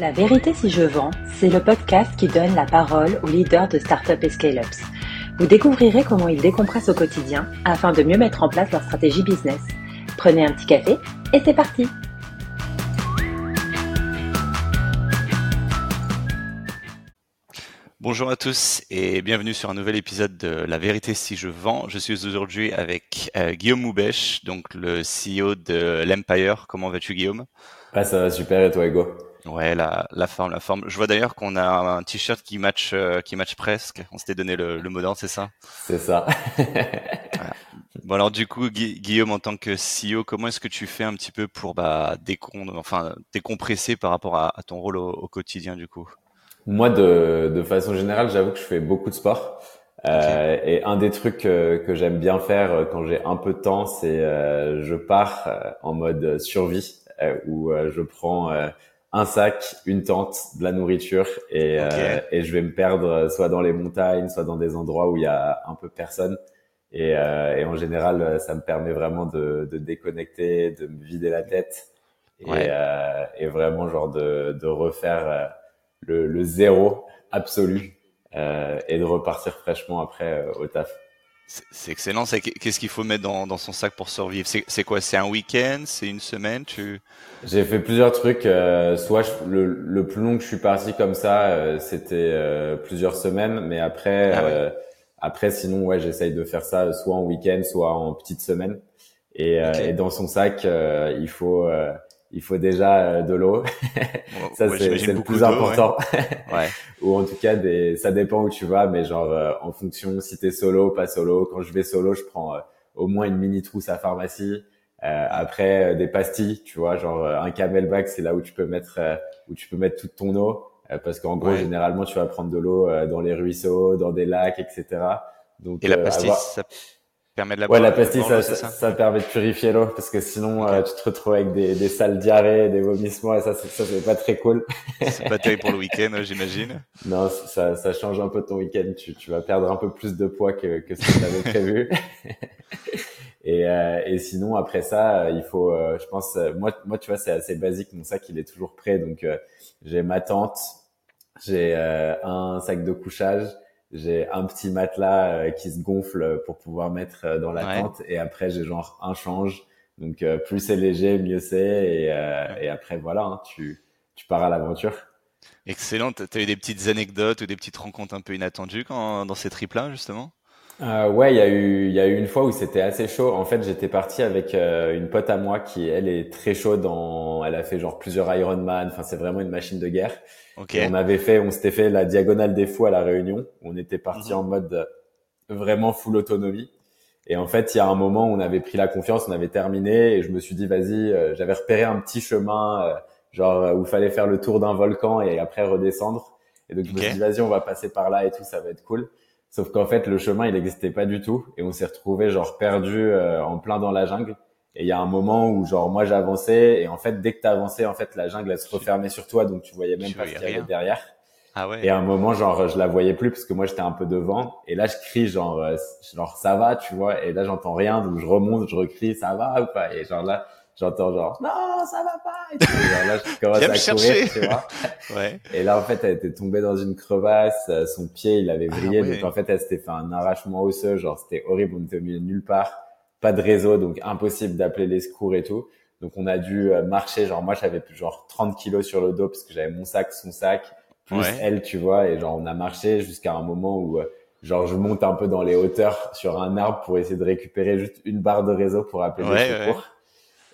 La vérité si je vends, c'est le podcast qui donne la parole aux leaders de startups et scale-ups. Vous découvrirez comment ils décompressent au quotidien afin de mieux mettre en place leur stratégie business. Prenez un petit café et c'est parti Bonjour à tous et bienvenue sur un nouvel épisode de La vérité si je vends. Je suis aujourd'hui avec euh, Guillaume Moubèche, donc le CEO de l'Empire. Comment vas-tu Guillaume? Ouais, ça va super et toi Hugo? Ouais, la, la forme, la forme. Je vois d'ailleurs qu'on a un t-shirt qui match, euh, qui match presque. On s'était donné le, le mot d'ordre, c'est ça? C'est ça. Bon alors du coup, Guillaume, en tant que CEO, comment est-ce que tu fais un petit peu pour bah, décon enfin, décompresser par rapport à, à ton rôle au, au quotidien du coup? Moi, de, de façon générale, j'avoue que je fais beaucoup de sport. Euh, et un des trucs que, que j'aime bien faire euh, quand j'ai un peu de temps, c'est euh, je pars euh, en mode survie euh, où je prends un sac, une tente, de la nourriture et, et je vais me perdre soit dans les montagnes, soit dans des endroits où il y a un peu personne. Et, et en général, ça me permet vraiment de, de déconnecter, de me vider la tête et, ouais. et vraiment genre de, de refaire le, le zéro absolu euh, et de repartir fraîchement après euh, au taf. C'est excellent. Qu'est-ce qu'il faut mettre dans, dans, son sac pour survivre? C'est quoi? C'est un week-end? C'est une semaine? Tu... J'ai fait plusieurs trucs. Euh, soit je, le, le, plus long que je suis parti comme ça, euh, c'était euh, plusieurs semaines. Mais après, ah ouais. après sinon, ouais, j'essaye de faire ça soit en week-end, soit en petite semaine. Et, okay. et dans son sac, il faut il faut déjà euh, de l'eau. ça, ouais, c'est le plus important. Ouais. ouais. Ou en tout cas, des, ça dépend où tu vas, mais genre euh, en fonction si t'es solo, pas solo. Quand je vais solo, je prends euh, au moins une mini trousse à pharmacie. Euh, après, des pastilles, tu vois, genre un camelback, c'est là où tu peux mettre où tu peux mettre toute ton eau, parce qu'en gros, ouais. généralement, tu vas prendre de l'eau dans les ruisseaux, dans des lacs, etc. Donc, et la pastille, avoir... ça permet de la Ouais, la pastille, ça, ça, ça, permet de purifier l'eau parce que sinon, okay. euh, tu te retrouves avec des, des sales diarrhées, des vomissements et ça, ça, c'est pas très cool. c'est pas terrible pour le week-end, j'imagine. Non, ça, ça change un peu ton week-end. Tu, tu vas perdre un peu plus de poids que, que ce que tu avais prévu. et, euh, et sinon, après ça, il faut, euh, je pense, moi, moi, tu vois, c'est assez basique. Mon sac, il est toujours prêt. Donc, euh, j'ai ma tente, j'ai euh, un sac de couchage j'ai un petit matelas euh, qui se gonfle pour pouvoir mettre euh, dans la ouais. tente et après j'ai genre un change. Donc euh, plus c'est léger mieux c'est et, et, après voilà hein, tu tu pars à l'aventure. Excellent. T'as eu des petites anecdotes ou des petites rencontres un peu inattendues quand dans ces trips là justement? Euh, ouais, il y a eu il y a eu une fois où c'était assez chaud. En fait, j'étais parti avec euh, une pote à moi qui elle est très chaude en elle a fait genre plusieurs Ironman, enfin c'est vraiment une machine de guerre. Okay. on avait fait on s'était fait la diagonale des fous à la Réunion. On était parti -hmm. en mode vraiment full autonomie. Et en fait, il y a un moment où on avait pris la confiance, on avait terminé et je me suis dit vas-y, euh, j'avais repéré un petit chemin euh, genre où il fallait faire le tour d'un volcan et après redescendre. Et donc je me suis dit vas-y, on va passer par là et tout, ça va être cool. Sauf qu'en fait, le chemin, il n'existait pas du tout. Et on s'est retrouvé genre perdu euh, en plein dans la jungle. Et il y a un moment où genre moi j'avançais et en fait dès que t'avançais en fait la jungle elle se refermait sur toi donc tu voyais même pas ce qu'il y avait derrière. Ah ouais. Et à un moment genre je la voyais plus parce que moi j'étais un peu devant et là je crie genre euh, genre ça va tu vois et là j'entends rien donc je remonte je recrie ça va ou pas? Et genre là j'entends genre non ça va pas! et tout. genre là je commence à courir tu vois. Ouais. et là en fait elle était tombée dans une crevasse son pied il avait ah ouais. donc en fait elle s'était fait un arrachement osseux genre c'était horrible on était au milieu de nulle part. Pas de réseau donc impossible d'appeler les secours et tout. Donc on a dû marcher. Genre moi j'avais genre 30 kilos sur le dos parce que j'avais mon sac son sac plus ouais. elle tu vois. Et genre on a marché jusqu'à un moment où genre je monte un peu dans les hauteurs sur un arbre pour essayer de récupérer juste une barre de réseau pour appeler les secours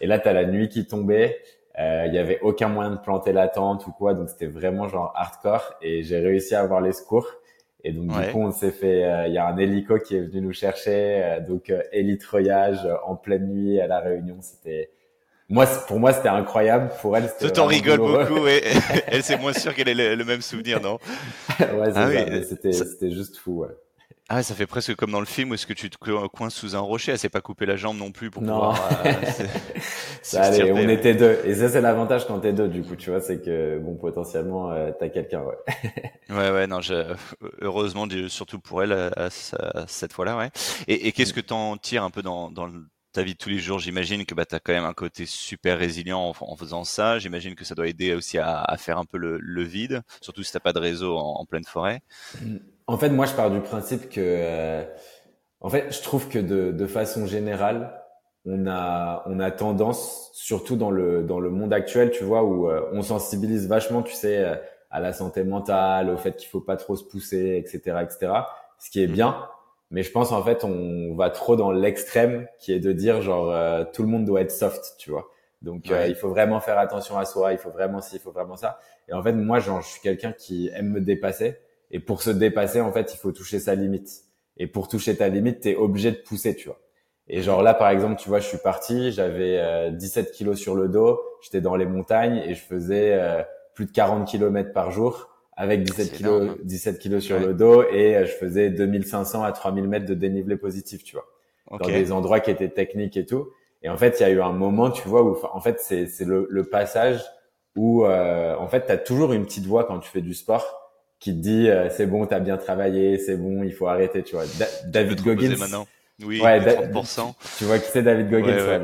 et là, t'as la nuit qui tombait. Il euh, y avait aucun moyen de planter la tente ou quoi, donc c'était vraiment genre hardcore. Et j'ai réussi à avoir les secours. Et donc ouais. du coup, on s'est fait. Il euh, y a un hélico qui est venu nous chercher. Euh, donc hélitreuillage en pleine nuit à la Réunion, c'était. Moi, pour moi, c'était incroyable. Pour elle, c'était. Tout en rigole beaucoup. Et elle, c'est moins sûr qu'elle ait le, le, même souvenir, non? Ouais, ah, oui. c'était c'était juste fou. Ouais. Ah, ça fait presque comme dans le film où est-ce que tu te coinces sous un rocher. Elle s'est pas coupé la jambe non plus pour non. pouvoir. Euh, ça allait, on était deux. Et ça, c'est l'avantage quand t'es deux, du coup, tu vois, c'est que bon, potentiellement, euh, t'as quelqu'un, ouais. ouais, ouais, non, je... heureusement, surtout pour elle, à, à, cette fois-là, ouais. Et, et qu'est-ce que t'en tires un peu dans, dans ta vie de tous les jours, j'imagine que bah, tu as quand même un côté super résilient en, faisant ça. J'imagine que ça doit aider aussi à, faire un peu le, vide, surtout si tu pas de réseau en, pleine forêt. En fait, moi, je pars du principe que, euh, en fait, je trouve que de, de, façon générale, on a, on a tendance, surtout dans le, dans le monde actuel, tu vois, où euh, on sensibilise vachement, tu sais, euh, à la santé mentale, au fait qu'il faut pas trop se pousser, etc., etc. Ce qui est bien, mais je pense en fait on va trop dans l'extrême qui est de dire genre euh, tout le monde doit être soft, tu vois. Donc euh, il faut vraiment faire attention à soi, il faut vraiment ci, il faut vraiment ça. Et en fait moi genre je suis quelqu'un qui aime me dépasser et pour se dépasser en fait il faut toucher sa limite. Et pour toucher ta limite tu es obligé de pousser, tu vois. Et genre là par exemple tu vois je suis parti, j'avais 17 euh, kilos sur le dos, j'étais dans les montagnes et je faisais plus de 40 kilomètres par jour avec 17 kilos, 17 kilos sur le dos et euh, je faisais 2500 à 3000 mètres de dénivelé positif, tu vois, dans des endroits qui étaient techniques et tout. Et en fait, il y a eu un moment, tu vois, où en fait c'est c'est le, le, passage où euh, en fait tu as toujours une petite voix quand tu fais du sport qui te dit euh, c'est bon, tu as bien travaillé, c'est bon, il faut arrêter, tu vois. David Goggins oui, ouais, 30%. Tu vois qui c'est David Goggins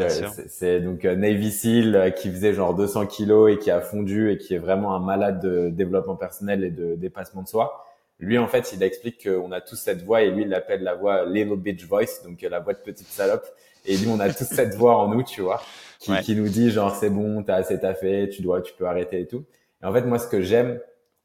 C'est donc euh, Navy Seal euh, qui faisait genre 200 kilos et qui a fondu et qui est vraiment un malade de développement personnel et de dépassement de soi. Lui, en fait, il explique qu'on a tous cette voix et lui, il l'appelle la voix Little Bitch Voice, donc euh, la voix de petite salope. Et lui, on a tous cette voix en nous, tu vois, qui, qui nous dit genre c'est bon, t'as assez taffé, tu dois, tu peux arrêter et tout. Et en fait, moi, ce que j'aime,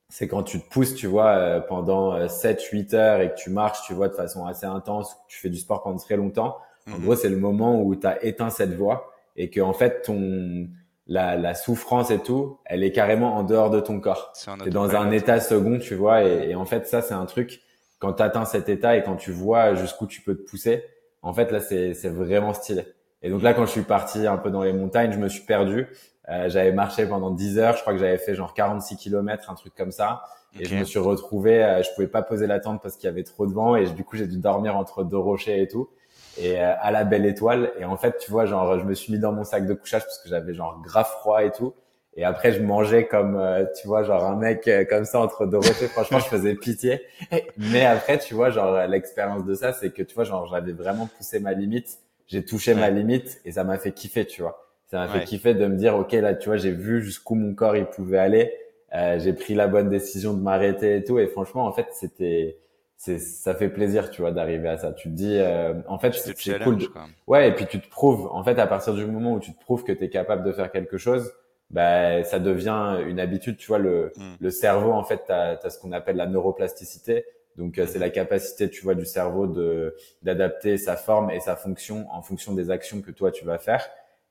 c'est quand tu te pousses, tu vois, euh, pendant 7, euh, 8 heures et que tu marches, tu vois, de façon assez intense, que tu fais du sport pendant très longtemps. En mhm. gros, c'est le moment où tu as éteint cette voix et que en fait ton la, la, souffrance et tout, elle est carrément en dehors de ton corps. Tu es dans un état second, tu vois, et, et en fait ça c'est un truc quand tu atteins cet état et quand tu vois jusqu'où tu peux te pousser, en fait là c'est c'est vraiment stylé. Et donc là quand je suis parti un peu dans les montagnes, je me suis perdu euh, j'avais marché pendant 10 heures, je crois que j'avais fait genre 46 km, un truc comme ça. Et je me suis retrouvé, euh, je pouvais pas poser la tente parce qu'il y avait trop de vent et du coup j'ai dû dormir entre deux rochers et tout. Et euh, à la belle étoile. Et en fait, tu vois, genre je me suis mis dans mon sac de couchage parce que j'avais genre grave froid et tout. Et après, je mangeais comme, tu vois, genre un mec comme ça entre deux rochers. Franchement, je faisais pitié. Mais après, tu vois, genre l'expérience de ça, c'est que tu vois, genre j'avais vraiment poussé ma limite. J'ai touché ma limite et ça m'a fait kiffer, tu vois ça m'a fait kiffer de me dire ok là tu vois j'ai vu jusqu'où mon corps il pouvait aller. Euh, j'ai pris la bonne décision de m'arrêter et tout. Et franchement en fait c'était c'est ça fait plaisir tu vois d'arriver à ça. Tu te dis euh, en fait c'est cool ouais et puis tu te prouves. En fait à partir du moment où tu te prouves que tu es capable de faire quelque chose bah ça devient une habitude tu vois le hmm. le cerveau en fait tu as, ce qu'on appelle la neuroplasticité. Donc euh, c'est la capacité tu vois du cerveau de d'adapter sa forme et sa fonction en fonction des actions que toi tu vas faire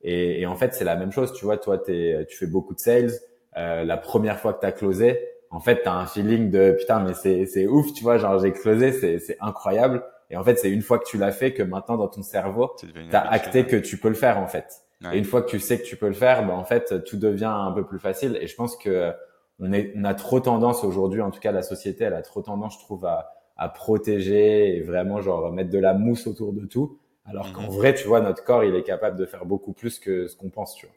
et, et en fait, c'est la même chose. Tu vois, toi, es, tu fais beaucoup de sales. Euh, la première fois que tu as closé, en fait, tu as un feeling de putain, mais c'est, c'est ouf, tu vois, genre j'ai closé, c'est, incroyable. Et en fait, c'est une fois que tu l'as fait que maintenant, dans ton cerveau, tu as acté que tu peux le faire, en fait. Et une fois que tu sais que tu peux le faire, ben, en fait, tout devient un peu plus facile. Et je pense que on, est, on a trop tendance aujourd'hui, en tout cas la société, elle a trop tendance, je trouve, à, à protéger et vraiment genre mettre de la mousse autour de tout. Alors qu'en mhm. vrai, tu vois, notre corps, il est capable de faire beaucoup plus que ce qu'on pense, tu vois.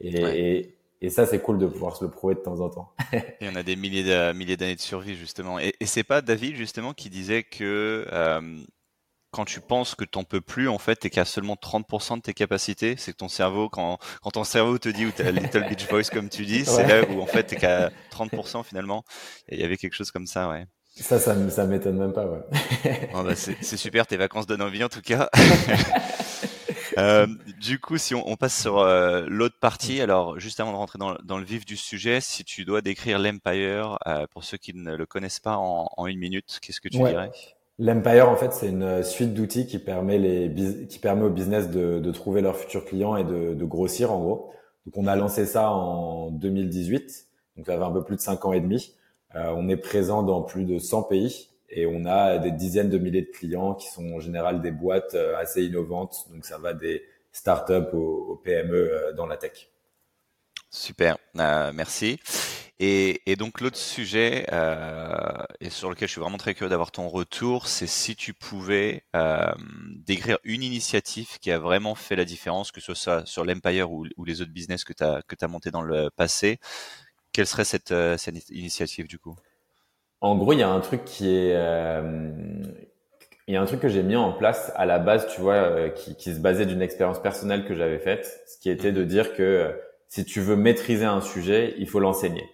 Et, et, ça, c'est cool de pouvoir se le prouver de temps en temps. et on a des milliers d'années de survie, justement. Et, et c'est pas David, justement, qui disait que euh, quand tu penses que t'en peux plus, en fait, t'es qu'à seulement 30% de tes capacités. C'est que ton cerveau, quand, quand ton cerveau te dit, ou t'as Little Beach Voice, comme tu dis, c'est là où, en fait, t'es qu'à 30% finalement. il y avait quelque chose comme ça, ouais. Ça, ça, ça m'étonne même pas, ouais. bah c'est super, tes vacances donnent envie en tout cas. euh, du coup, si on, on passe sur euh, l'autre partie, alors juste avant de rentrer dans, dans, le vif du sujet, si tu dois décrire l'Empire euh, pour ceux qui ne le connaissent pas en, en une minute, qu'est-ce que tu dirais? L'Empire, en fait, c'est une suite d'outils qui permet les qui permet au business de, de trouver leurs futurs clients et de, de, grossir en gros. Donc, on a lancé ça en 2018, donc ça fait un peu plus de cinq ans et demi. Euh, on est présent dans plus de 100 pays et on a des dizaines de milliers de clients qui sont en général des boîtes euh, assez innovantes. Donc ça va des startups aux, PME euh, dans la tech. Super, merci. Et, donc l'autre sujet et sur lequel je suis vraiment très curieux d'avoir ton retour, c'est si tu pouvais décrire une initiative qui a vraiment fait la différence, que ce soit sur l'Empire ou, les autres business que tu as, que as monté dans le passé, quelle serait cette, euh, cette initiative du coup? En gros, il y a un truc qui est, euh, il y a un truc que j'ai mis en place à la base, tu vois, euh, qui, qui, se basait d'une expérience personnelle que j'avais faite, ce qui était de dire que euh, si tu veux maîtriser un sujet, il faut l'enseigner.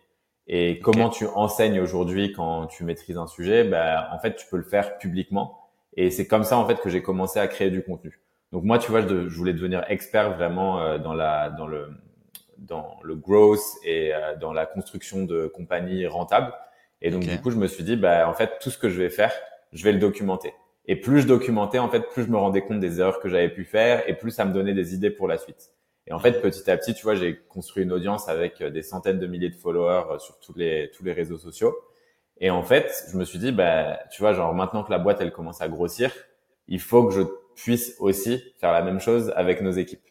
Et comment tu enseignes aujourd'hui quand tu maîtrises un sujet ben, En fait, tu peux le faire publiquement. Et c'est comme ça en fait que j'ai commencé à créer du contenu. Donc moi, tu vois, je, voulais devenir expert vraiment euh, dans la dans le dans le growth et dans la construction de compagnies rentables. Et donc du coup, je me suis dit, bah en fait, tout ce que je vais faire, je vais le documenter. Et plus je documentais, en fait, plus je me rendais compte des erreurs que j'avais pu faire et plus ça me donnait des idées pour la suite. Et en fait, petit à petit, tu vois, j'ai construit une audience avec euh, des centaines de milliers de followers euh, sur tous les tous les réseaux sociaux. Et en fait, je me suis dit, bah, tu vois, genre maintenant que la boîte elle commence à grossir, il faut que je puisse aussi faire la même chose avec nos équipes.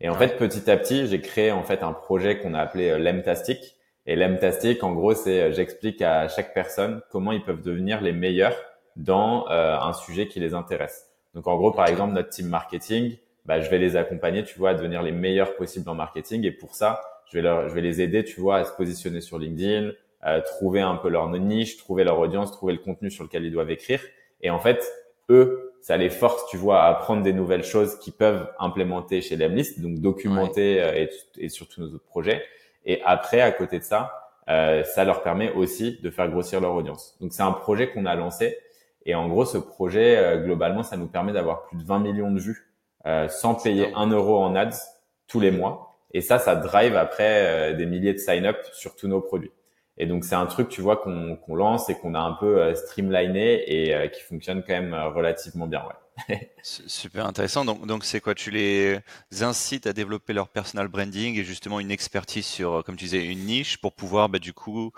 Et en fait, petit à petit, j'ai créé en fait un projet qu'on a appelé euh, Lemtastic. Et Lemtastic, en gros, c'est j'explique à chaque personne comment ils peuvent devenir les meilleurs dans euh, un sujet qui les intéresse. Donc en gros, par exemple, notre team marketing, bah, je vais les accompagner, tu vois, à devenir les meilleurs possibles en marketing. Et pour ça, je vais, leur, je vais les aider, tu vois, à se positionner sur LinkedIn, à trouver un peu leur niche, trouver leur audience, trouver le contenu sur lequel ils doivent écrire. Et en fait, eux, ça les force, tu vois, à apprendre des nouvelles choses qu'ils peuvent implémenter chez Lemlist, donc documenter euh, et, et sur tous nos autres projets. Et après, à côté de ça, euh, ça leur permet aussi de faire grossir leur audience. Donc c'est un projet qu'on a lancé et en gros, ce projet, euh, globalement, ça nous permet d'avoir plus de 20 millions de vues euh, sans payer un euro en ads tous les mois. Et ça, ça drive après euh, des milliers de sign-up sur tous nos produits. Et donc, c'est un truc, tu vois, qu'on lance et qu'on a un peu streamliné et qui fonctionne quand même relativement bien. Ouais. Super intéressant. Donc, donc c'est quoi? Tu les incites à développer leur personal branding et justement une expertise sur, comme tu disais, une niche pour pouvoir, bah, du coup,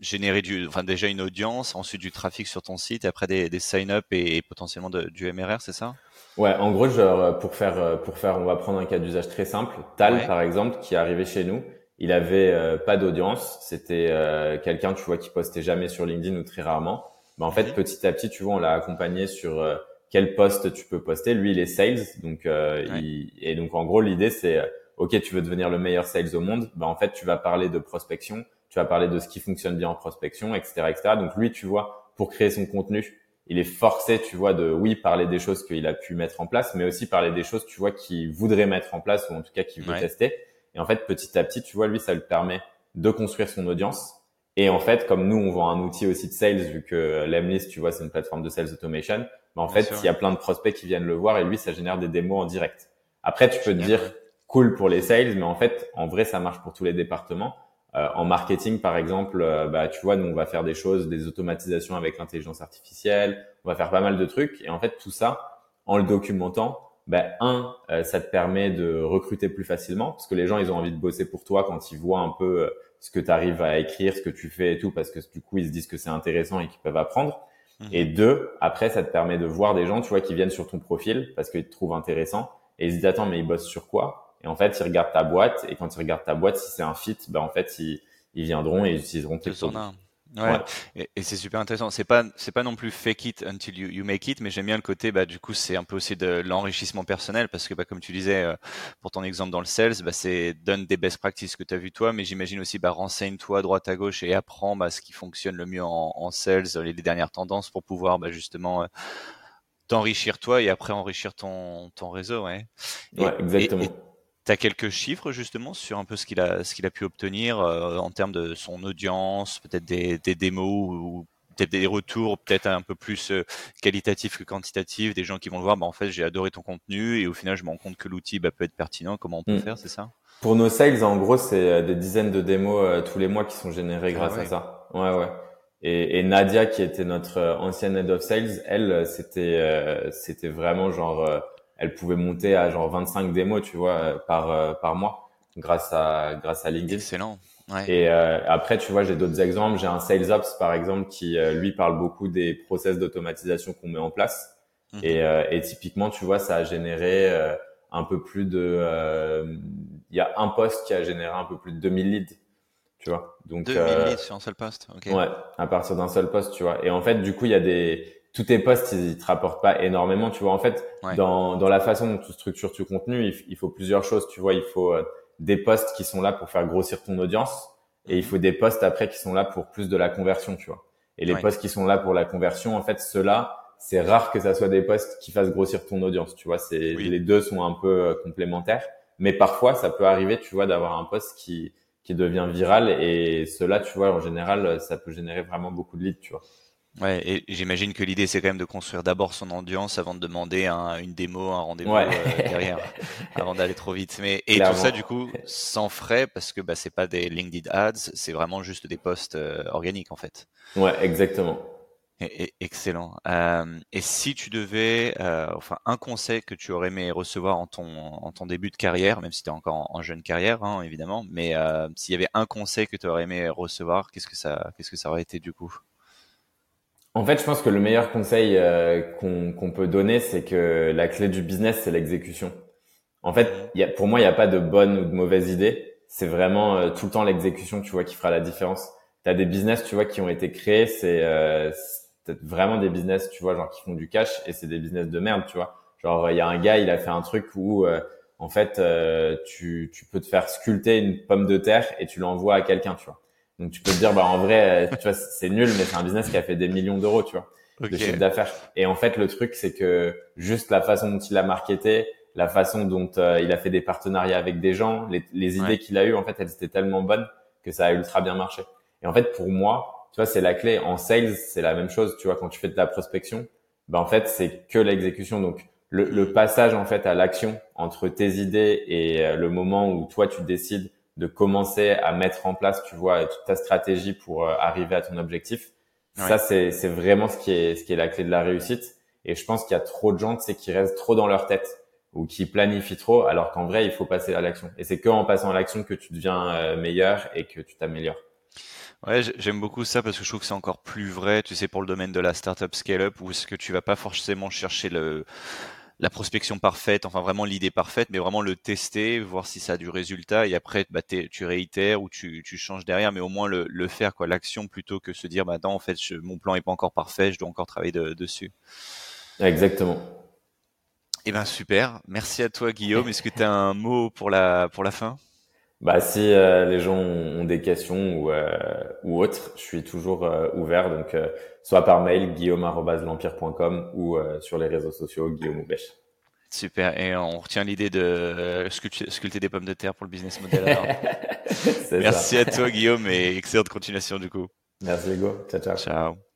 générer du, enfin déjà une audience, ensuite du trafic sur ton site, et après des, des sign-up et, potentiellement du MRR, c'est ça? Ouais, en gros, genre, pour faire, pour faire, on va prendre un cas d'usage très simple. Tal, par exemple, qui est arrivé chez nous, il avait euh, pas d'audience. C'était euh, quelqu'un, tu vois, qui postait jamais sur LinkedIn ou très rarement. Mais en fait, petit à petit, tu vois, on l'a accompagné sur euh, quel poste tu peux poster. Lui, il est sales, donc il, et donc en gros, l'idée c'est, ok, tu veux devenir le meilleur sales au monde, ben en fait, tu vas parler de prospection tu vas parler de ce qui fonctionne bien en prospection, etc., etc. Donc lui, tu vois, pour créer son contenu, il est forcé, tu vois, de oui parler des choses qu'il a pu mettre en place, mais aussi parler des choses, tu vois, qu'il voudrait mettre en place ou en tout cas qu'il veut tester. Et en fait, petit à petit, tu vois, lui, ça lui permet de construire son audience. Et en fait, comme nous, on vend un outil aussi de sales, vu que Lemlist, tu vois, c'est une plateforme de sales automation. Mais en fait, il y a plein de prospects qui viennent le voir et lui, ça génère des démos en direct. Après, tu peux te dire cool pour les sales, mais en fait, en vrai, ça marche pour tous les départements. Euh, en marketing, par exemple, euh, bah, tu vois, nous, on va faire des choses, des automatisations avec l'intelligence artificielle, on va faire pas mal de trucs. Et en fait, tout ça, en le documentant, bah, un, euh, ça te permet de recruter plus facilement, parce que les gens, ils ont envie de bosser pour toi quand ils voient un peu ce que tu arrives à écrire, ce que tu fais et tout, parce que du coup, ils se disent que c'est intéressant et qu'ils peuvent apprendre. Mmh. Et deux, après, ça te permet de voir des gens, tu vois, qui viennent sur ton profil parce qu'ils te trouvent intéressant et ils se disent, attends, mais ils bossent sur quoi? Et en fait, ils regardent ta boîte et quand ils regardent ta boîte, si c'est un fit, ben en fait, ils, ils viendront et ils utiliseront tes produits. Ouais. Et, et c'est super intéressant. C'est pas c'est pas non plus fake it until you, you make it, mais j'aime bien le côté bah du coup c'est un peu aussi de l'enrichissement personnel parce que bah comme tu disais euh, pour ton exemple dans le sales, bah c'est donne des best practices que tu as vu toi, mais j'imagine aussi bah renseigne-toi à droite à gauche et apprends bah, ce qui fonctionne le mieux en, en sales, les, dernières tendances pour pouvoir bah justement euh, t'enrichir toi et après enrichir ton ton réseau, ouais. ouais, exactement. Tu as quelques chiffres justement sur un peu ce qu'il a, ce qu'il a pu obtenir euh, en termes de son audience, peut-être des, des démos ou peut-être des retours peut-être un peu plus euh, qualitatifs que quantitatifs, des gens qui vont le voir, bah, en fait j'ai adoré ton contenu et au final je me rends compte que l'outil bah, peut être pertinent, comment on peut hmm. faire, c'est ça? Pour nos sales, en gros, c'est euh, des dizaines de démos tous les mois qui sont générées ah grâce à ça. Ouais, ouais. Et, et, Nadia, qui était notre ancienne head of sales, elle, c'était, c'était vraiment genre elle pouvait monter à genre 25 démos, tu vois, euh, par euh, par mois grâce à grâce à LinkedIn. Excellent. Ouais. Et euh, après, tu vois, j'ai d'autres exemples. J'ai un Sales Ops, par exemple, qui lui parle beaucoup des process d'automatisation qu'on met en place. Mhm. Et, et typiquement, tu vois, ça a généré un peu plus de. Il y a un poste qui a généré un peu plus de 2000 leads. Tu vois. Donc. 2000 leads sur un seul poste. Okay. Ouais, à partir d'un seul poste, tu vois. Et en fait, du coup, il y a des tous tes posts, ils, te rapportent pas énormément. Tu vois, en fait, dans, dans la façon dont tu structures ton contenu, il, faut plusieurs choses. Tu vois, il faut euh, des posts qui sont là pour faire grossir ton audience et il faut des posts après qui sont là pour plus de la conversion, tu vois. Et les posts qui sont là pour la conversion, en fait, ceux-là, c'est rare que ça soit des posts qui fassent grossir ton audience. Tu vois, c'est les deux sont un peu euh, complémentaires. Mais parfois, ça peut arriver, tu vois, d'avoir un post qui qui devient viral et cela, tu vois, en général, ça peut générer vraiment beaucoup de leads, tu vois. Ouais, et j'imagine que l'idée c'est quand même de construire d'abord son audience avant de demander un, une démo, un rendez-vous euh, derrière, avant d'aller trop vite. Mais et tout ça du coup sans frais parce que bah c'est pas des LinkedIn ads, c'est vraiment juste des posts euh, organiques en fait. Ouais, exactement. Et, excellent. Euh, et si tu devais, enfin, un conseil que tu aurais aimé recevoir en ton, en ton début de carrière, même si tu es encore en, jeune carrière, hein, évidemment, mais s'il y avait un conseil que tu aurais aimé recevoir, qu'est-ce que ça, qu'est-ce que ça aurait été du coup? En fait, je pense que le meilleur conseil euh, qu'on peut donner, c'est que la clé du business, c'est l'exécution. En fait, y a, pour moi, il n'y a pas de bonne ou de mauvaise idée. C'est vraiment euh, tout le temps l'exécution, tu vois, qui fera la différence. Tu as des business, tu vois, qui ont été créés, c'est peut-être vraiment des business, tu vois, genre qui font du cash et c'est des business de merde, tu vois. Genre il y a un gars, il a fait un truc où euh, en fait euh, tu, tu peux te faire sculpter une pomme de terre et tu l'envoies à quelqu'un, tu vois. Donc tu peux te dire bah en vrai, euh, tu vois, c'est nul, mais c'est un business qui a fait des millions d'euros, tu vois, de chiffre d'affaires. Et en fait le truc c'est que juste la façon dont il a marketé, la façon dont il a fait des partenariats avec des gens, les, les idées qu'il a eues, en fait, elles étaient tellement bonnes que ça a ultra bien marché. Et en fait, pour moi, tu vois, c'est la clé. En sales, c'est la même chose. Tu vois, quand tu fais de la prospection, ben en fait, c'est que l'exécution. Donc, le, le, passage en fait à l'action entre tes idées et euh, le moment où toi tu décides de commencer à mettre en place, tu vois, toute ta stratégie pour euh, arriver à ton objectif. Ça, c'est c'est vraiment ce qui est ce qui est la clé de la réussite. Et je pense qu'il y a trop de gens, tu sais, qui restent trop dans leur tête ou qui planifient trop, alors qu'en vrai, il faut passer à l'action. Et c'est que en passant à l'action que tu deviens euh, meilleur et que tu t'améliores. Ouais, j'aime beaucoup ça parce que je trouve que c'est encore plus vrai, tu sais, pour le domaine de la startup scale-up, où est-ce que tu vas pas forcément chercher le, la prospection parfaite, enfin vraiment l'idée parfaite, mais vraiment le tester, voir si ça a du résultat, et après bah, tu réitères ou tu, tu, changes derrière, mais au moins le, le faire, quoi, l'action plutôt que se dire, bah non, en fait, mon plan est pas encore parfait, je dois encore travailler dessus. Exactement. Eh ben super, merci à toi Guillaume. Est-ce que tu as un mot pour la pour la fin? Bah, si euh, les gens ont, des questions ou, euh, ou autres, je suis toujours euh, ouvert. Donc, soit par mail, guillaume.l'empire.com ou sur les réseaux sociaux, Guillaume Oubèche. Super. Et on retient l'idée de sculpter, des pommes de terre pour le business model. Merci à toi, Guillaume, et excellente continuation du coup. Merci, Hugo. Ciao, ciao. Ciao.